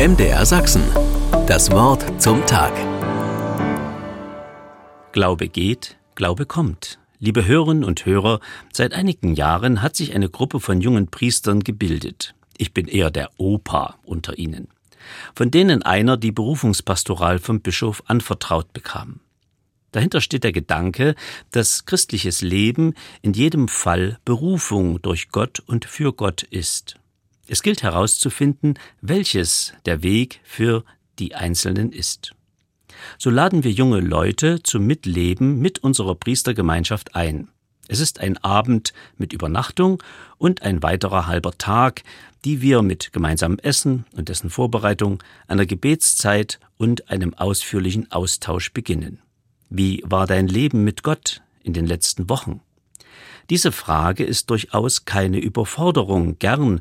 MDR Sachsen. Das Wort zum Tag. Glaube geht, Glaube kommt. Liebe Hörerinnen und Hörer, seit einigen Jahren hat sich eine Gruppe von jungen Priestern gebildet. Ich bin eher der Opa unter ihnen. Von denen einer die Berufungspastoral vom Bischof anvertraut bekam. Dahinter steht der Gedanke, dass christliches Leben in jedem Fall Berufung durch Gott und für Gott ist. Es gilt herauszufinden, welches der Weg für die Einzelnen ist. So laden wir junge Leute zum Mitleben mit unserer Priestergemeinschaft ein. Es ist ein Abend mit Übernachtung und ein weiterer halber Tag, die wir mit gemeinsamem Essen und dessen Vorbereitung, einer Gebetszeit und einem ausführlichen Austausch beginnen. Wie war dein Leben mit Gott in den letzten Wochen? Diese Frage ist durchaus keine Überforderung, gern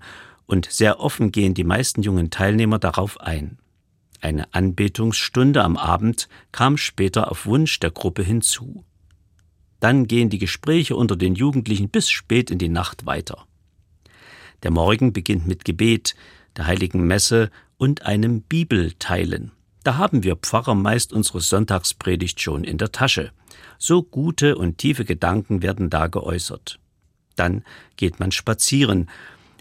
und sehr offen gehen die meisten jungen Teilnehmer darauf ein. Eine Anbetungsstunde am Abend kam später auf Wunsch der Gruppe hinzu. Dann gehen die Gespräche unter den Jugendlichen bis spät in die Nacht weiter. Der Morgen beginnt mit Gebet, der heiligen Messe und einem Bibelteilen. Da haben wir Pfarrer meist unsere Sonntagspredigt schon in der Tasche. So gute und tiefe Gedanken werden da geäußert. Dann geht man spazieren,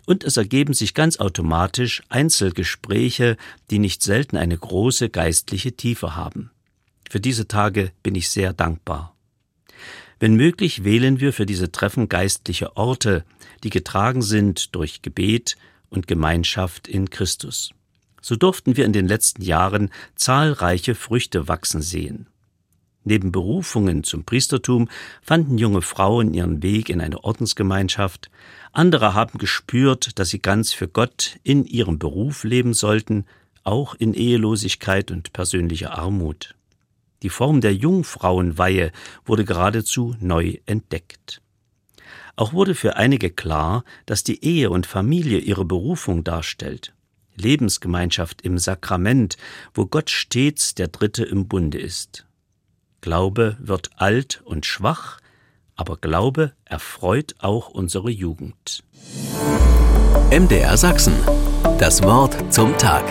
und es ergeben sich ganz automatisch Einzelgespräche, die nicht selten eine große geistliche Tiefe haben. Für diese Tage bin ich sehr dankbar. Wenn möglich, wählen wir für diese Treffen geistliche Orte, die getragen sind durch Gebet und Gemeinschaft in Christus. So durften wir in den letzten Jahren zahlreiche Früchte wachsen sehen. Neben Berufungen zum Priestertum fanden junge Frauen ihren Weg in eine Ordensgemeinschaft, andere haben gespürt, dass sie ganz für Gott in ihrem Beruf leben sollten, auch in Ehelosigkeit und persönlicher Armut. Die Form der Jungfrauenweihe wurde geradezu neu entdeckt. Auch wurde für einige klar, dass die Ehe und Familie ihre Berufung darstellt. Lebensgemeinschaft im Sakrament, wo Gott stets der Dritte im Bunde ist. Glaube wird alt und schwach, aber Glaube erfreut auch unsere Jugend. MDR Sachsen. Das Wort zum Tag.